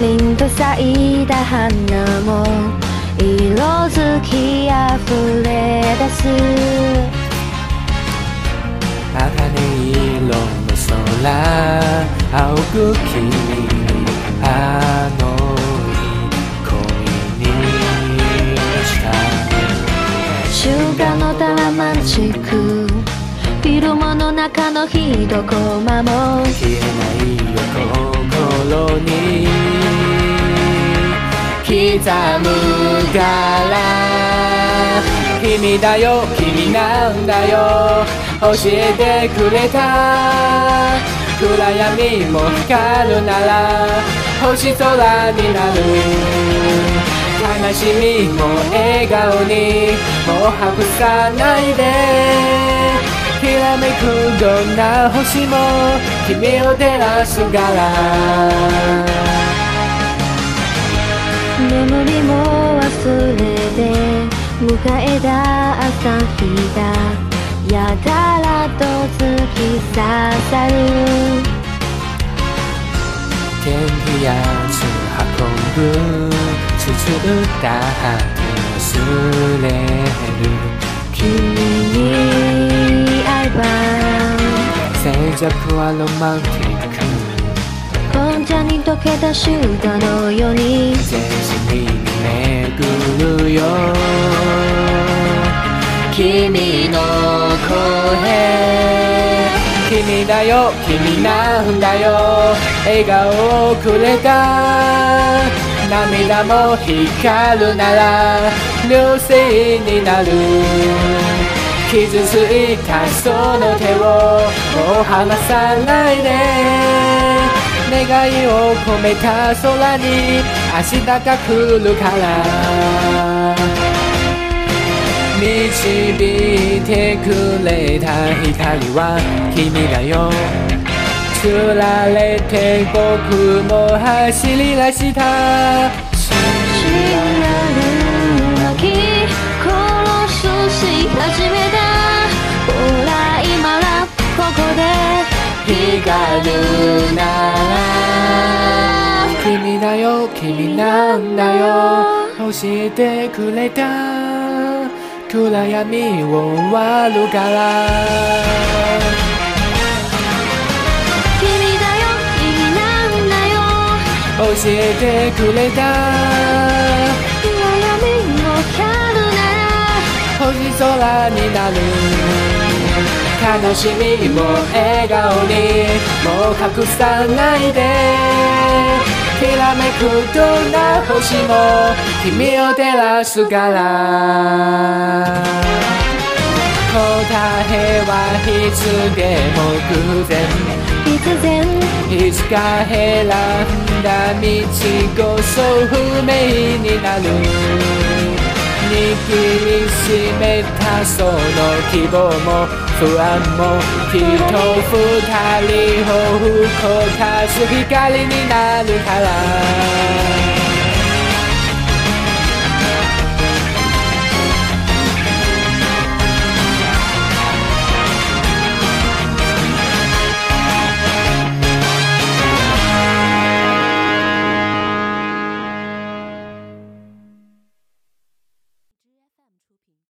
凛と咲いた花も色づきあふれ出す。茜色の空青く君あの恋に。した習慣のタラマンチックフィルムの中の一コマも消えないよ心に刻むから。君だよ君なんだよ。教えてくれた。暗闇も光るなら星空になる。悲しみも笑顔にもう隠さないで。きらめくどんな星も君を照らすから。眠りも忘れて迎えた朝日がやたらと突き刺さる。天気やつ運ぶつつった果て忘れる。君に会えば静寂はロマンティック紅茶に溶けたシュータのように。全身に巡るよ。君の声。君だよ。君なんだよ。笑顔をくれた。涙も光るなら。流星になる。傷ついたその手をもう離さないで。願いを込めた空に明日が来るから。導いてくれた光は君だよ。つられて僕も走り出した。知らぬ泣き殺すし始めた。ほら今らここで。光るなよ君なんだよ。教えてくれた。暗闇を終わるから。君だよ君なんだよ。教えてくれた。暗闇も光るなら星空になる。悲しみも笑顔に。もう隠さないできらめくどんな星も君を照らすから。答えはいつでも偶然必然。いつか選んだ道こそ不明になる握りしめたその希望も不安もきっと二人を動かす光になるから